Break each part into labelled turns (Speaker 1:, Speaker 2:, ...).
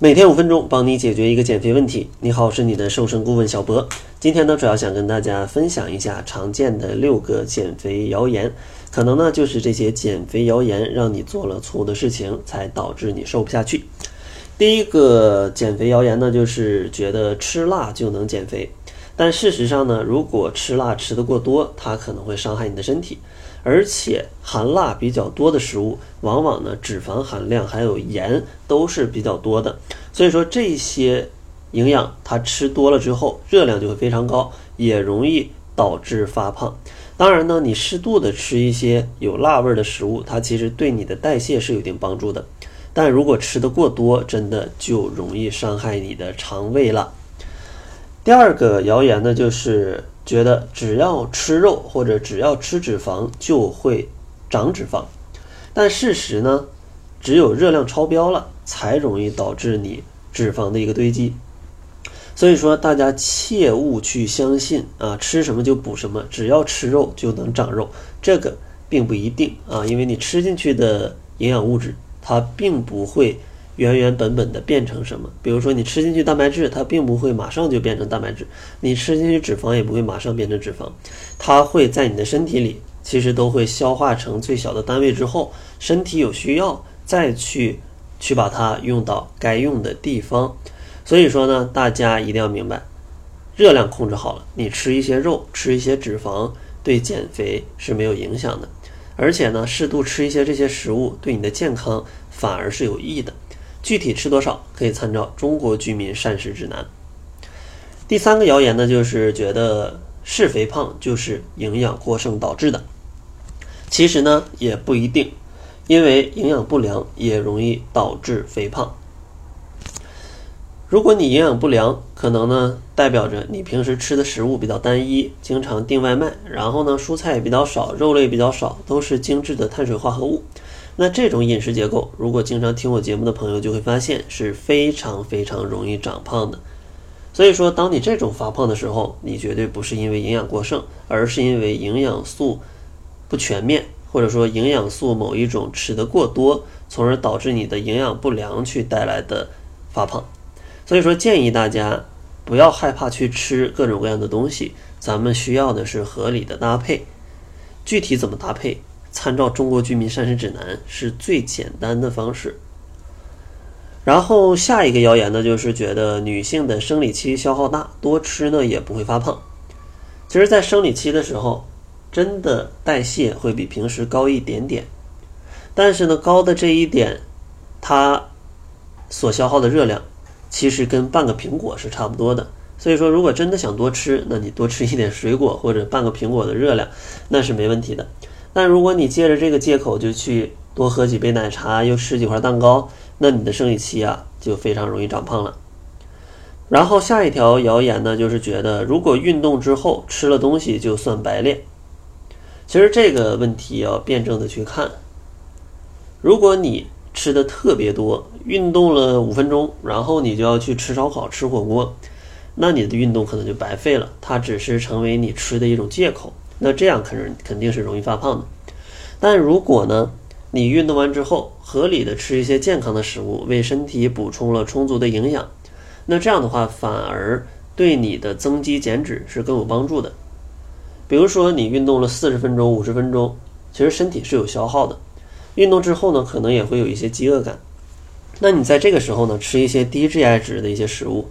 Speaker 1: 每天五分钟，帮你解决一个减肥问题。你好，我是你的瘦身顾问小博。今天呢，主要想跟大家分享一下常见的六个减肥谣言。可能呢，就是这些减肥谣言让你做了错误的事情，才导致你瘦不下去。第一个减肥谣言呢，就是觉得吃辣就能减肥。但事实上呢，如果吃辣吃得过多，它可能会伤害你的身体。而且含辣比较多的食物，往往呢脂肪含量还有盐都是比较多的，所以说这些营养它吃多了之后，热量就会非常高，也容易导致发胖。当然呢，你适度的吃一些有辣味的食物，它其实对你的代谢是有一定帮助的。但如果吃的过多，真的就容易伤害你的肠胃了。第二个谣言呢，就是。觉得只要吃肉或者只要吃脂肪就会长脂肪，但事实呢，只有热量超标了才容易导致你脂肪的一个堆积。所以说，大家切勿去相信啊，吃什么就补什么，只要吃肉就能长肉，这个并不一定啊，因为你吃进去的营养物质它并不会。原原本本的变成什么？比如说你吃进去蛋白质，它并不会马上就变成蛋白质；你吃进去脂肪也不会马上变成脂肪，它会在你的身体里，其实都会消化成最小的单位之后，身体有需要再去去把它用到该用的地方。所以说呢，大家一定要明白，热量控制好了，你吃一些肉，吃一些脂肪，对减肥是没有影响的。而且呢，适度吃一些这些食物，对你的健康反而是有益的。具体吃多少可以参照《中国居民膳食指南》。第三个谣言呢，就是觉得是肥胖就是营养过剩导致的。其实呢也不一定，因为营养不良也容易导致肥胖。如果你营养不良，可能呢代表着你平时吃的食物比较单一，经常订外卖，然后呢蔬菜也比较少，肉类比较少，都是精致的碳水化合物。那这种饮食结构，如果经常听我节目的朋友就会发现是非常非常容易长胖的。所以说，当你这种发胖的时候，你绝对不是因为营养过剩，而是因为营养素不全面，或者说营养素某一种吃得过多，从而导致你的营养不良去带来的发胖。所以说，建议大家不要害怕去吃各种各样的东西，咱们需要的是合理的搭配。具体怎么搭配？参照中国居民膳食指南是最简单的方式。然后下一个谣言呢，就是觉得女性的生理期消耗大，多吃呢也不会发胖。其实，在生理期的时候，真的代谢会比平时高一点点，但是呢，高的这一点，它所消耗的热量，其实跟半个苹果是差不多的。所以说，如果真的想多吃，那你多吃一点水果或者半个苹果的热量，那是没问题的。但如果你借着这个借口就去多喝几杯奶茶，又吃几块蛋糕，那你的生理期啊就非常容易长胖了。然后下一条谣言呢，就是觉得如果运动之后吃了东西就算白练。其实这个问题要辩证的去看。如果你吃的特别多，运动了五分钟，然后你就要去吃烧烤、吃火锅，那你的运动可能就白费了，它只是成为你吃的一种借口。那这样肯定肯定是容易发胖的，但如果呢，你运动完之后合理的吃一些健康的食物，为身体补充了充足的营养，那这样的话反而对你的增肌减脂是更有帮助的。比如说你运动了四十分钟、五十分钟，其实身体是有消耗的，运动之后呢，可能也会有一些饥饿感。那你在这个时候呢，吃一些低 GI 值的一些食物，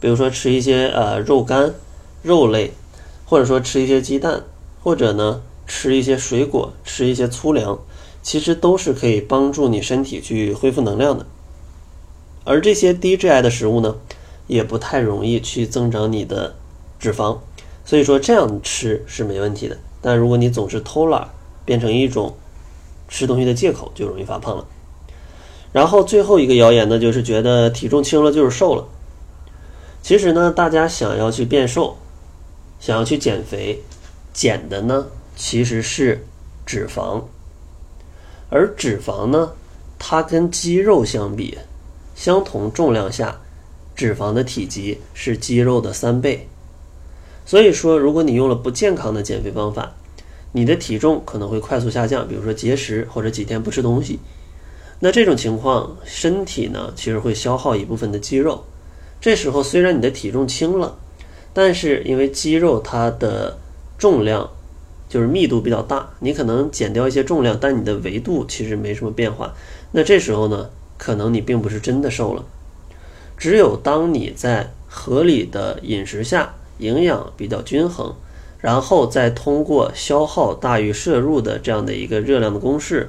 Speaker 1: 比如说吃一些呃肉干、肉类，或者说吃一些鸡蛋。或者呢，吃一些水果，吃一些粗粮，其实都是可以帮助你身体去恢复能量的。而这些低 GI 的食物呢，也不太容易去增长你的脂肪，所以说这样吃是没问题的。但如果你总是偷懒，变成一种吃东西的借口，就容易发胖了。然后最后一个谣言呢，就是觉得体重轻了就是瘦了。其实呢，大家想要去变瘦，想要去减肥。减的呢，其实是脂肪，而脂肪呢，它跟肌肉相比，相同重量下，脂肪的体积是肌肉的三倍。所以说，如果你用了不健康的减肥方法，你的体重可能会快速下降，比如说节食或者几天不吃东西。那这种情况，身体呢其实会消耗一部分的肌肉。这时候虽然你的体重轻了，但是因为肌肉它的重量就是密度比较大，你可能减掉一些重量，但你的维度其实没什么变化。那这时候呢，可能你并不是真的瘦了。只有当你在合理的饮食下，营养比较均衡，然后再通过消耗大于摄入的这样的一个热量的公式。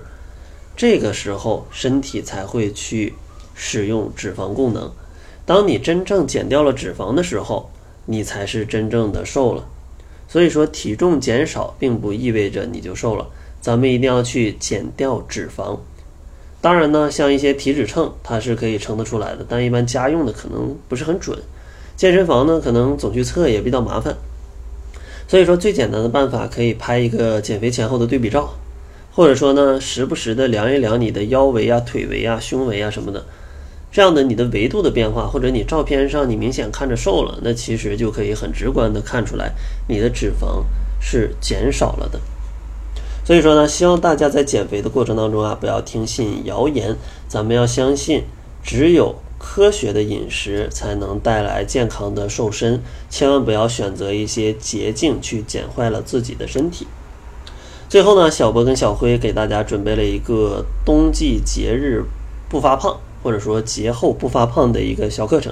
Speaker 1: 这个时候，身体才会去使用脂肪功能。当你真正减掉了脂肪的时候，你才是真正的瘦了。所以说，体重减少并不意味着你就瘦了。咱们一定要去减掉脂肪。当然呢，像一些体脂秤，它是可以称得出来的，但一般家用的可能不是很准。健身房呢，可能总去测也比较麻烦。所以说，最简单的办法可以拍一个减肥前后的对比照。或者说呢，时不时的量一量你的腰围啊、腿围啊、胸围啊什么的，这样的你的维度的变化，或者你照片上你明显看着瘦了，那其实就可以很直观的看出来你的脂肪是减少了的。所以说呢，希望大家在减肥的过程当中啊，不要听信谣言，咱们要相信，只有科学的饮食才能带来健康的瘦身，千万不要选择一些捷径去减坏了自己的身体。最后呢，小博跟小辉给大家准备了一个冬季节日不发胖，或者说节后不发胖的一个小课程。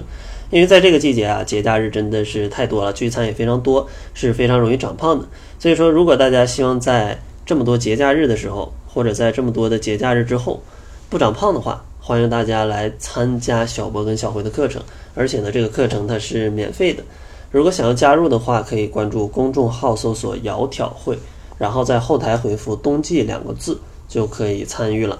Speaker 1: 因为在这个季节啊，节假日真的是太多了，聚餐也非常多，是非常容易长胖的。所以说，如果大家希望在这么多节假日的时候，或者在这么多的节假日之后不长胖的话，欢迎大家来参加小博跟小辉的课程。而且呢，这个课程它是免费的。如果想要加入的话，可以关注公众号搜索“窈窕会”。然后在后台回复“冬季”两个字就可以参与了。